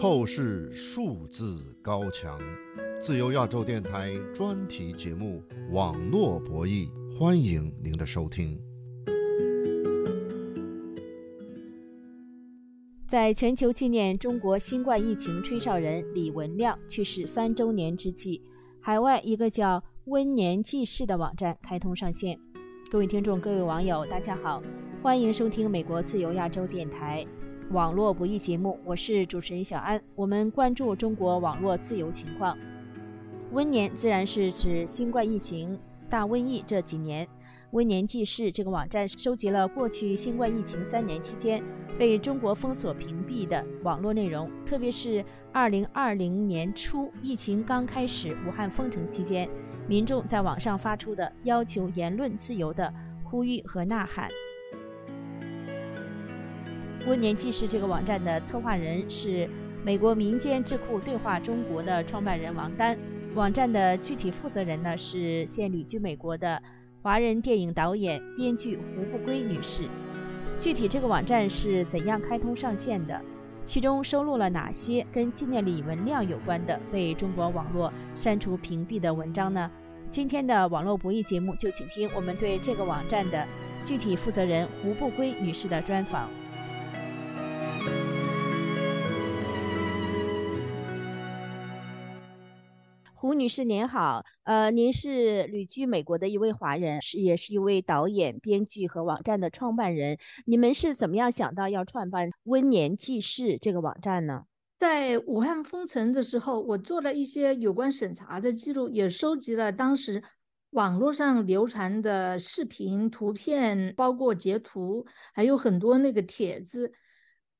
透视数字高墙。自由亚洲电台专题节目《网络博弈》，欢迎您的收听。在全球纪念中国新冠疫情吹哨人李文亮去世三周年之际，海外一个叫“温年记事”的网站开通上线。各位听众、各位网友，大家好，欢迎收听美国自由亚洲电台。网络不易节目，我是主持人小安。我们关注中国网络自由情况。温年自然是指新冠疫情大瘟疫这几年。温年记事这个网站收集了过去新冠疫情三年期间被中国封锁屏蔽的网络内容，特别是2020年初疫情刚开始、武汉封城期间，民众在网上发出的要求言论自由的呼吁和呐喊。温年记事这个网站的策划人是美国民间智库对话中国的创办人王丹，网站的具体负责人呢是现旅居美国的华人电影导演、编剧胡不归女士。具体这个网站是怎样开通上线的？其中收录了哪些跟纪念李文亮有关的被中国网络删除屏蔽的文章呢？今天的网络博弈节目就请听我们对这个网站的具体负责人胡不归女士的专访。吴女士您好，呃，您是旅居美国的一位华人，是也是一位导演、编剧和网站的创办人。你们是怎么样想到要创办“温年记事”这个网站呢？在武汉封城的时候，我做了一些有关审查的记录，也收集了当时网络上流传的视频、图片，包括截图，还有很多那个帖子。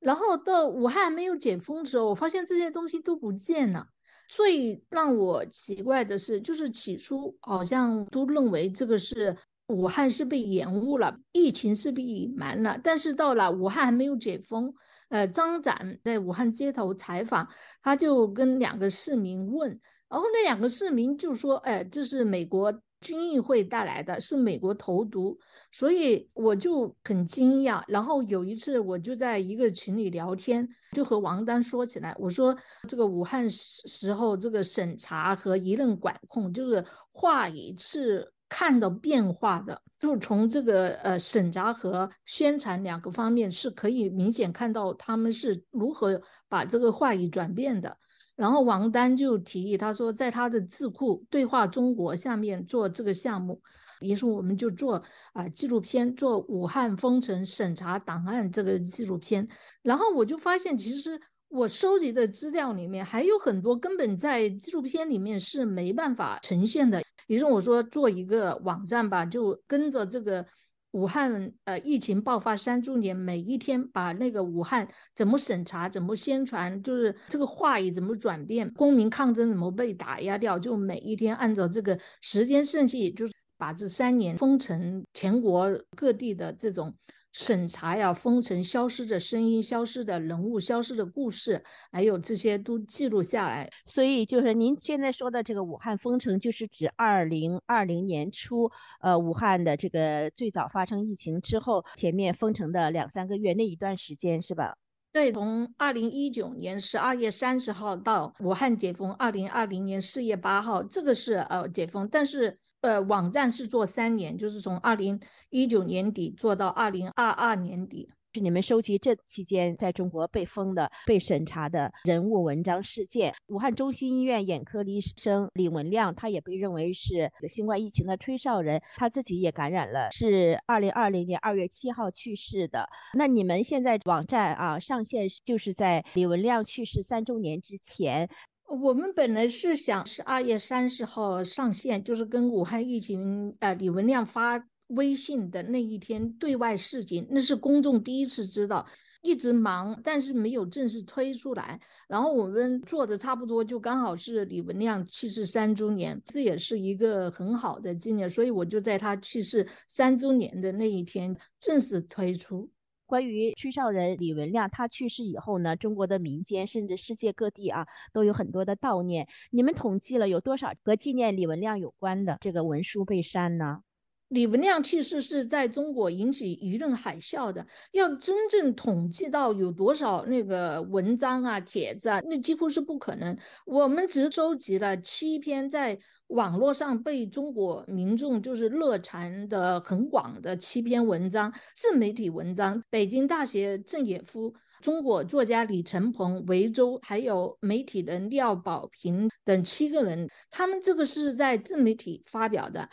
然后到武汉没有解封的时候，我发现这些东西都不见了。最让我奇怪的是，就是起初好像都认为这个是武汉是被延误了，疫情是被隐瞒了。但是到了武汉还没有解封，呃，张展在武汉街头采访，他就跟两个市民问，然后那两个市民就说：“哎，这是美国。”军议会带来的是美国投毒，所以我就很惊讶。然后有一次，我就在一个群里聊天，就和王丹说起来，我说这个武汉时时候这个审查和舆论管控，就是话语是看到变化的，就是从这个呃审查和宣传两个方面是可以明显看到他们是如何把这个话语转变的。然后王丹就提议，他说在他的智库对话中国下面做这个项目，于是我们就做啊纪录片，做武汉封城审查档案这个纪录片。然后我就发现，其实我收集的资料里面还有很多根本在纪录片里面是没办法呈现的。于是我说做一个网站吧，就跟着这个。武汉呃，疫情爆发三周年，每一天把那个武汉怎么审查、怎么宣传，就是这个话语怎么转变，公民抗争怎么被打压掉，就每一天按照这个时间顺序，就是把这三年封城全国各地的这种。审查呀，封城消失的声音、消失的人物、消失的故事，还有这些都记录下来。所以，就是您现在说的这个武汉封城，就是指二零二零年初，呃，武汉的这个最早发生疫情之后，前面封城的两三个月那一段时间，是吧？对，从二零一九年十二月三十号到武汉解封，二零二零年四月八号，这个是呃解封，但是。呃，网站是做三年，就是从二零一九年底做到二零二二年底。是你们收集这期间在中国被封的、被审查的人物、文章、事件。武汉中心医院眼科医生李文亮，他也被认为是新冠疫情的吹哨人，他自己也感染了，是二零二零年二月七号去世的。那你们现在网站啊上线，就是在李文亮去世三周年之前。我们本来是想十二月三十号上线，就是跟武汉疫情，呃，李文亮发微信的那一天对外示警，那是公众第一次知道。一直忙，但是没有正式推出来。然后我们做的差不多，就刚好是李文亮去世三周年，这也是一个很好的纪念，所以我就在他去世三周年的那一天正式推出。关于吹哨人李文亮，他去世以后呢，中国的民间甚至世界各地啊，都有很多的悼念。你们统计了有多少和纪念李文亮有关的这个文书被删呢？李文亮去世是在中国引起舆论海啸的。要真正统计到有多少那个文章啊、帖子啊，那几乎是不可能。我们只收集了七篇在网络上被中国民众就是热传的很广的七篇文章，自媒体文章。北京大学郑也夫、中国作家李承鹏、维州还有媒体人廖宝平等七个人，他们这个是在自媒体发表的。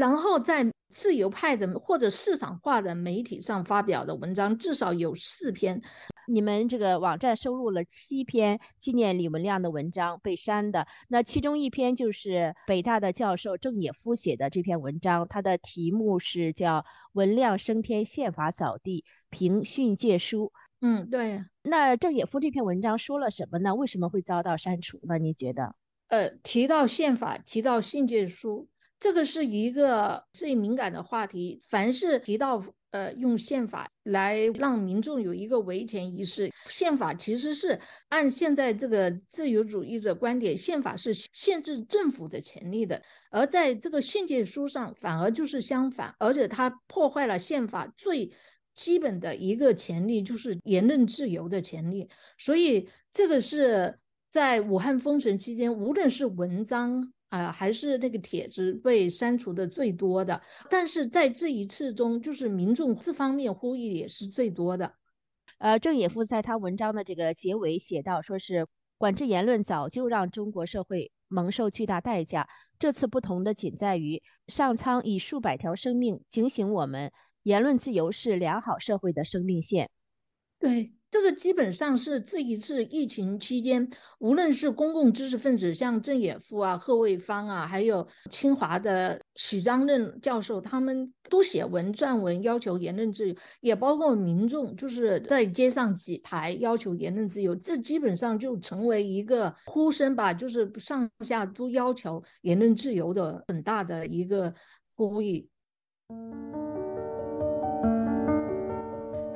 然后在自由派的或者市场化的媒体上发表的文章至少有四篇。你们这个网站收录了七篇纪念李文亮的文章被删的，那其中一篇就是北大的教授郑也夫写的这篇文章，它的题目是叫《文亮升天宪法扫地评训诫书》。嗯，对。那郑也夫这篇文章说了什么呢？为什么会遭到删除呢？你觉得？呃，提到宪法，提到训诫书。这个是一个最敏感的话题。凡是提到呃用宪法来让民众有一个维权仪式，宪法其实是按现在这个自由主义的观点，宪法是限制政府的权利的。而在这个训诫书上，反而就是相反，而且它破坏了宪法最基本的一个权利，就是言论自由的权利。所以这个是在武汉封城期间，无论是文章。啊，还是那个帖子被删除的最多的，但是在这一次中，就是民众这方面呼吁也是最多的。呃，郑也夫在他文章的这个结尾写到，说是管制言论早就让中国社会蒙受巨大代价，这次不同的仅在于上苍以数百条生命警醒我们，言论自由是良好社会的生命线。对。这个基本上是这一次疫情期间，无论是公共知识分子，像郑也夫啊、贺卫方啊，还有清华的许章任教授，他们都写文撰文要求言论自由，也包括民众就是在街上挤牌要求言论自由，这基本上就成为一个呼声吧，就是上下都要求言论自由的很大的一个呼吁。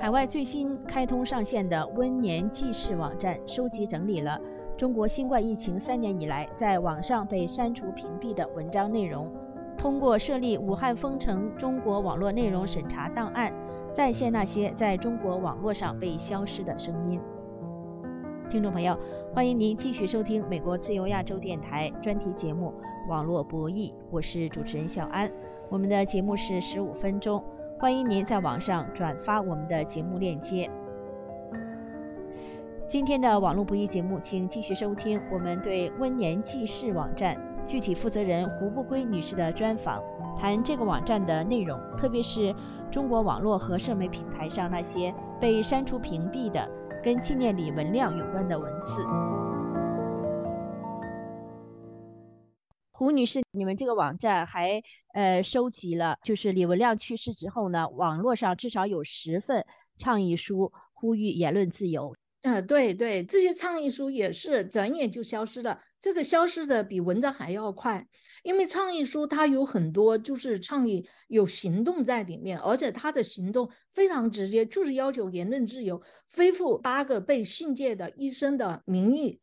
海外最新开通上线的温年记事网站，收集整理了中国新冠疫情三年以来在网上被删除屏蔽的文章内容。通过设立武汉封城中国网络内容审查档案，再现那些在中国网络上被消失的声音。听众朋友，欢迎您继续收听美国自由亚洲电台专题节目《网络博弈》，我是主持人小安。我们的节目是十五分钟。欢迎您在网上转发我们的节目链接。今天的网络不易节目，请继续收听我们对温年记事网站具体负责人胡不归女士的专访，谈这个网站的内容，特别是中国网络和社媒平台上那些被删除屏蔽的跟纪念李文亮有关的文字。胡女士，你们这个网站还呃收集了，就是李文亮去世之后呢，网络上至少有十份倡议书，呼吁言论自由。嗯，对对，这些倡议书也是转眼就消失了，这个消失的比文章还要快，因为倡议书它有很多就是倡议有行动在里面，而且它的行动非常直接，就是要求言论自由，恢复八个被训诫的医生的名誉。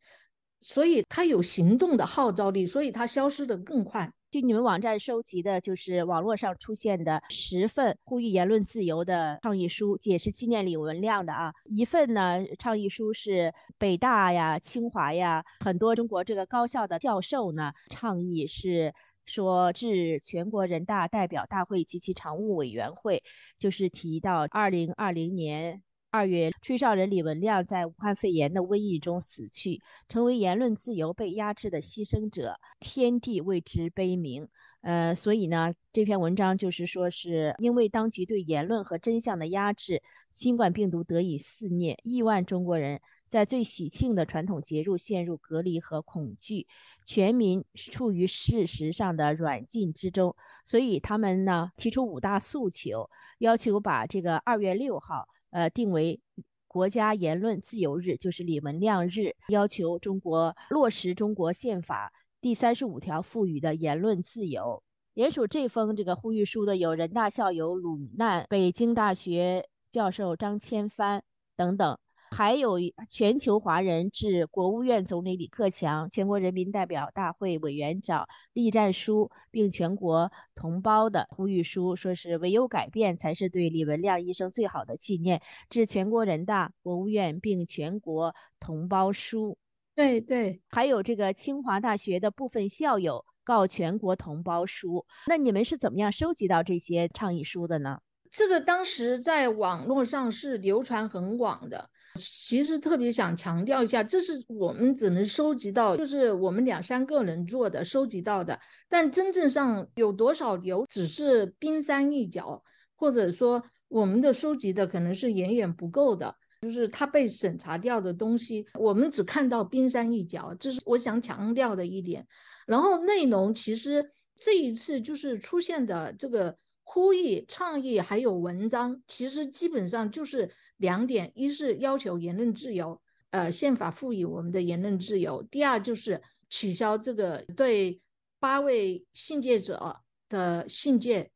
所以它有行动的号召力，所以它消失的更快。就你们网站收集的，就是网络上出现的十份呼吁言论自由的倡议书，也是纪念李文亮的啊。一份呢，倡议书是北大呀、清华呀，很多中国这个高校的教授呢倡议是说致全国人大代表大会及其常务委员会，就是提到二零二零年。二月，吹哨人李文亮在武汉肺炎的瘟疫中死去，成为言论自由被压制的牺牲者，天地为之悲鸣。呃，所以呢，这篇文章就是说，是因为当局对言论和真相的压制，新冠病毒得以肆虐，亿万中国人在最喜庆的传统节日陷入隔离和恐惧，全民处于事实上的软禁之中。所以他们呢提出五大诉求，要求把这个二月六号。呃，定为国家言论自由日，就是李文亮日，要求中国落实中国宪法第三十五条赋予的言论自由。联署这封这个呼吁书的有人大校友鲁难、北京大学教授张千帆等等。还有全球华人致国务院总理李克强、全国人民代表大会委员长栗战书，并全国同胞的呼吁书，说是唯有改变才是对李文亮医生最好的纪念。致全国人大、国务院并全国同胞书。对对，还有这个清华大学的部分校友告全国同胞书。那你们是怎么样收集到这些倡议书的呢？这个当时在网络上是流传很广的。其实特别想强调一下，这是我们只能收集到，就是我们两三个人做的收集到的，但真正上有多少流，只是冰山一角，或者说我们的收集的可能是远远不够的，就是它被审查掉的东西，我们只看到冰山一角，这是我想强调的一点。然后内容其实这一次就是出现的这个。呼吁、倡议还有文章，其实基本上就是两点：一是要求言论自由，呃，宪法赋予我们的言论自由；第二就是取消这个对八位信介者的信件，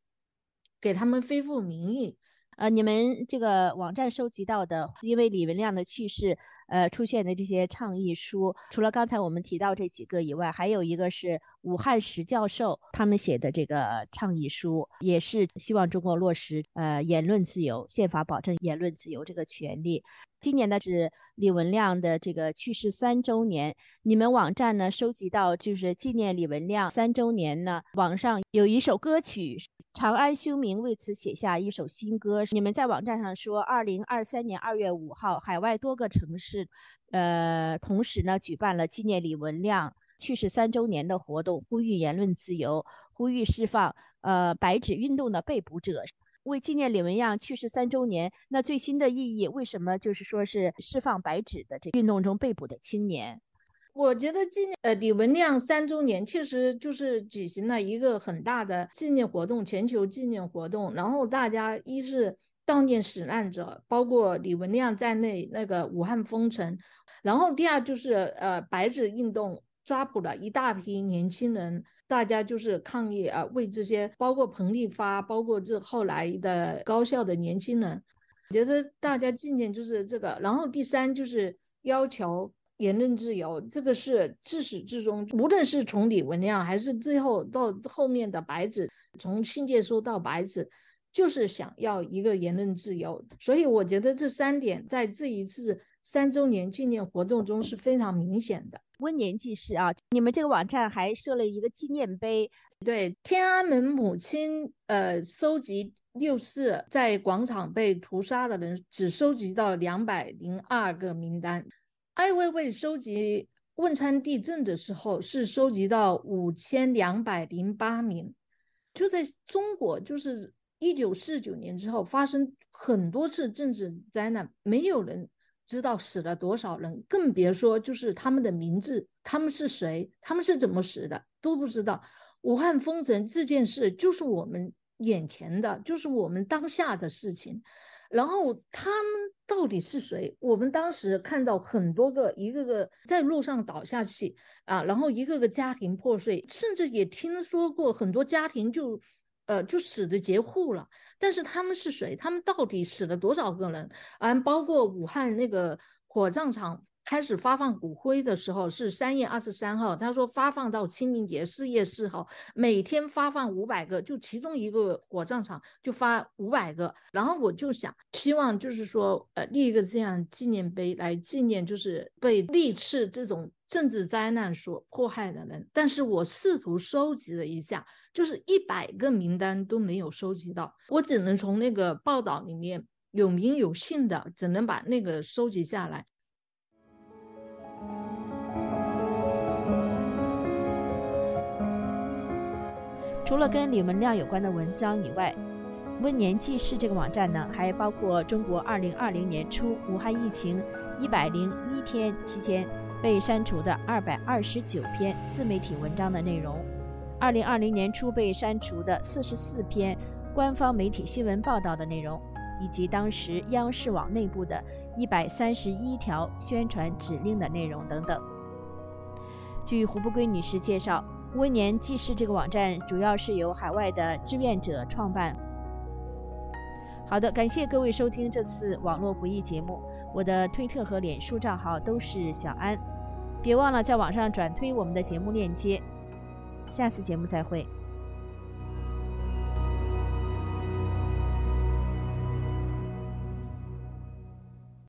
给他们恢复名誉。呃，你们这个网站收集到的，因为李文亮的去世。呃，出现的这些倡议书，除了刚才我们提到这几个以外，还有一个是武汉石教授他们写的这个倡议书，也是希望中国落实呃言论自由，宪法保证言论自由这个权利。今年呢是李文亮的这个去世三周年，你们网站呢收集到就是纪念李文亮三周年呢，网上有一首歌曲，长安修明为此写下一首新歌。你们在网站上说，二零二三年二月五号，海外多个城市。呃，同时呢，举办了纪念李文亮去世三周年的活动，呼吁言论自由，呼吁释放呃白纸运动的被捕者。为纪念李文亮去世三周年，那最新的意义，为什么就是说是释放白纸的这运动中被捕的青年？我觉得纪念呃李文亮三周年，确实就是举行了一个很大的纪念活动，全球纪念活动。然后大家一是。悼念死难者，包括李文亮在内，那个武汉封城。然后第二就是呃白纸运动抓捕了一大批年轻人，大家就是抗议啊，为这些包括彭丽发，包括这后来的高校的年轻人，觉得大家纪念就是这个。然后第三就是要求言论自由，这个是自始至终，无论是从李文亮还是最后到后面的白纸，从信件书到白纸。就是想要一个言论自由，所以我觉得这三点在这一次三周年纪念活动中是非常明显的。温年记事啊，你们这个网站还设了一个纪念碑，对天安门母亲，呃，收集六四在广场被屠杀的人，只收集到两百零二个名单。艾薇薇收集汶川地震的时候是收集到五千两百零八名，就在中国就是。一九四九年之后发生很多次政治灾难，没有人知道死了多少人，更别说就是他们的名字，他们是谁，他们是怎么死的都不知道。武汉封城这件事就是我们眼前的，就是我们当下的事情。然后他们到底是谁？我们当时看到很多个一个个在路上倒下去啊，然后一个个家庭破碎，甚至也听说过很多家庭就。呃，就死的截户了，但是他们是谁？他们到底死了多少个人？嗯，包括武汉那个火葬场。开始发放骨灰的时候是三月二十三号，他说发放到清明节四月四号，每天发放五百个，就其中一个火葬场就发五百个。然后我就想，希望就是说，呃，立一个这样纪念碑来纪念，就是被历次这种政治灾难所迫害的人。但是我试图收集了一下，就是一百个名单都没有收集到，我只能从那个报道里面有名有姓的，只能把那个收集下来。除了跟李文亮有关的文章以外，温年记事这个网站呢，还包括中国二零二零年初武汉疫情一百零一天期间被删除的二百二十九篇自媒体文章的内容，二零二零年初被删除的四十四篇官方媒体新闻报道的内容，以及当时央视网内部的一百三十一条宣传指令的内容等等。据胡不归女士介绍。温年记事这个网站主要是由海外的志愿者创办。好的，感谢各位收听这次网络不易节目。我的推特和脸书账号都是小安。别忘了在网上转推我们的节目链接。下次节目再会。